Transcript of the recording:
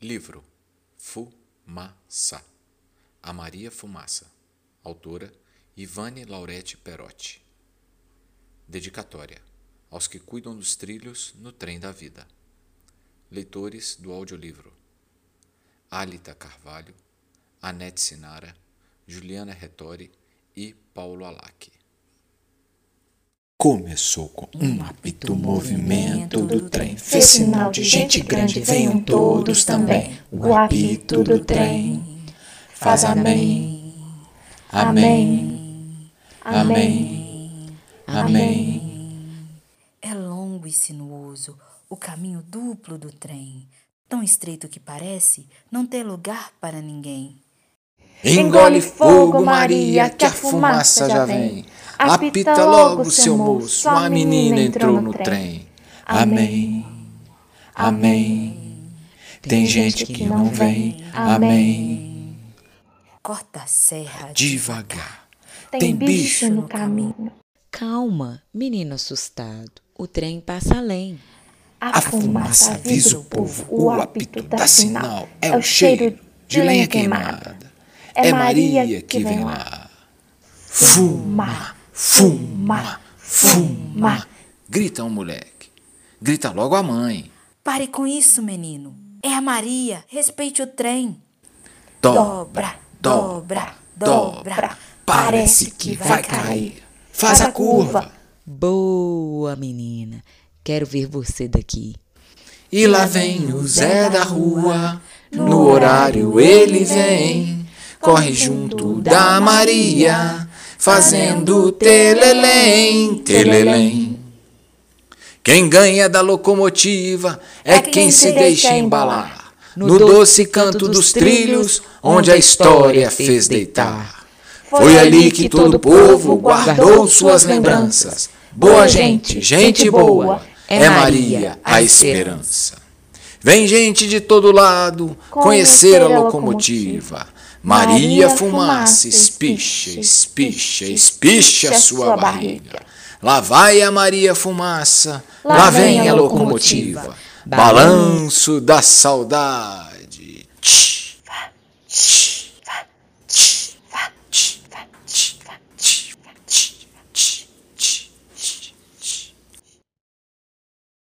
Livro Fumaça A Maria Fumaça Autora Ivane Laurete Perotti Dedicatória aos que cuidam dos trilhos no trem da vida. Leitores do audiolivro Alita Carvalho, Anete Sinara, Juliana Retori e Paulo Alac. Começou com um apito movimento do trem. Fez sinal de gente grande, venham todos também. O apito do trem. faz amém, amém, amém, amém. É longo e sinuoso o caminho duplo do trem, tão estreito que parece não ter lugar para ninguém. Engole fogo, Maria, que a fumaça já vem. Apita logo, seu moço, a menina entrou no trem. Amém, amém. Tem gente que não vem, amém. Corta a serra Devagar, Tem bicho no caminho. Calma, menino assustado. O trem passa além. A fumaça avisa o povo, o apito dá sinal. É o cheiro de lenha queimada. É Maria que vem lá. Fuma, fuma, fuma. Grita um moleque. Grita logo a mãe. Pare com isso, menino. É a Maria. Respeite o trem. Dobra, dobra, dobra. Parece que vai cair. Faz a curva. Boa, menina. Quero ver você daqui. E lá vem o Zé da rua. No horário ele vem. Corre junto da Maria. Fazendo telelém, telelém. Quem ganha da locomotiva é quem se deixa embalar. No doce canto dos trilhos, onde a história fez deitar. Foi ali que todo o povo guardou suas lembranças. Boa gente, gente boa, é Maria a esperança. Vem gente de todo lado conhecer a locomotiva. Maria fumaça, espicha, espicha, espicha sua barriga. Lá vai a Maria fumaça, lá vem a locomotiva. Balanço da saudade.